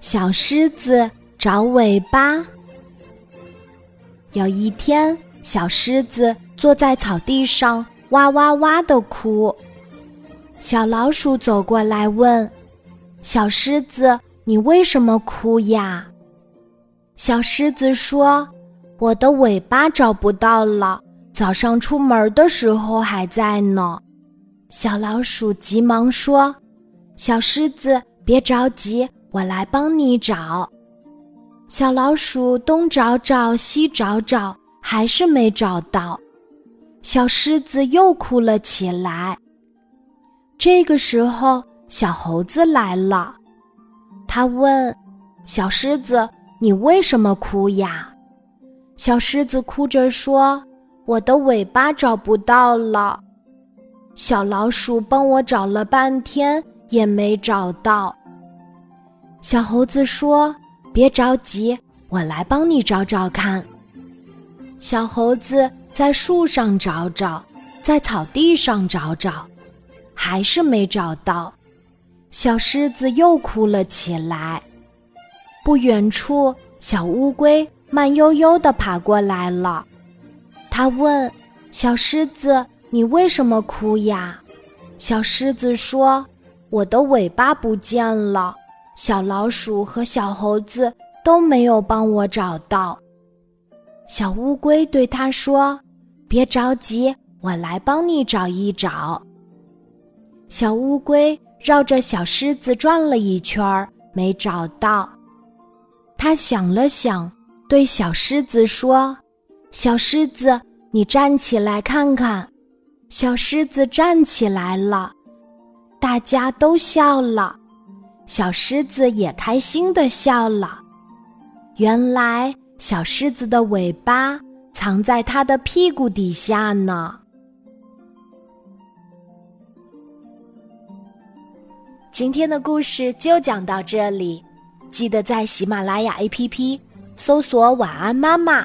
小狮子找尾巴。有一天，小狮子坐在草地上，哇哇哇的哭。小老鼠走过来问：“小狮子，你为什么哭呀？”小狮子说：“我的尾巴找不到了，早上出门的时候还在呢。”小老鼠急忙说：“小狮子，别着急，我来帮你找。”小老鼠东找找，西找找，还是没找到。小狮子又哭了起来。这个时候，小猴子来了，他问：“小狮子，你为什么哭呀？”小狮子哭着说：“我的尾巴找不到了。”小老鼠帮我找了半天也没找到。小猴子说：“别着急，我来帮你找找看。”小猴子在树上找找，在草地上找找，还是没找到。小狮子又哭了起来。不远处，小乌龟慢悠悠地爬过来了。它问小狮子。你为什么哭呀？小狮子说：“我的尾巴不见了，小老鼠和小猴子都没有帮我找到。”小乌龟对他说：“别着急，我来帮你找一找。”小乌龟绕着小狮子转了一圈儿，没找到。他想了想，对小狮子说：“小狮子，你站起来看看。”小狮子站起来了，大家都笑了，小狮子也开心的笑了。原来小狮子的尾巴藏在它的屁股底下呢。今天的故事就讲到这里，记得在喜马拉雅 APP 搜索“晚安妈妈”，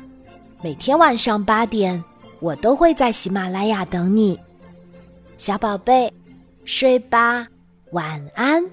每天晚上八点。我都会在喜马拉雅等你，小宝贝，睡吧，晚安。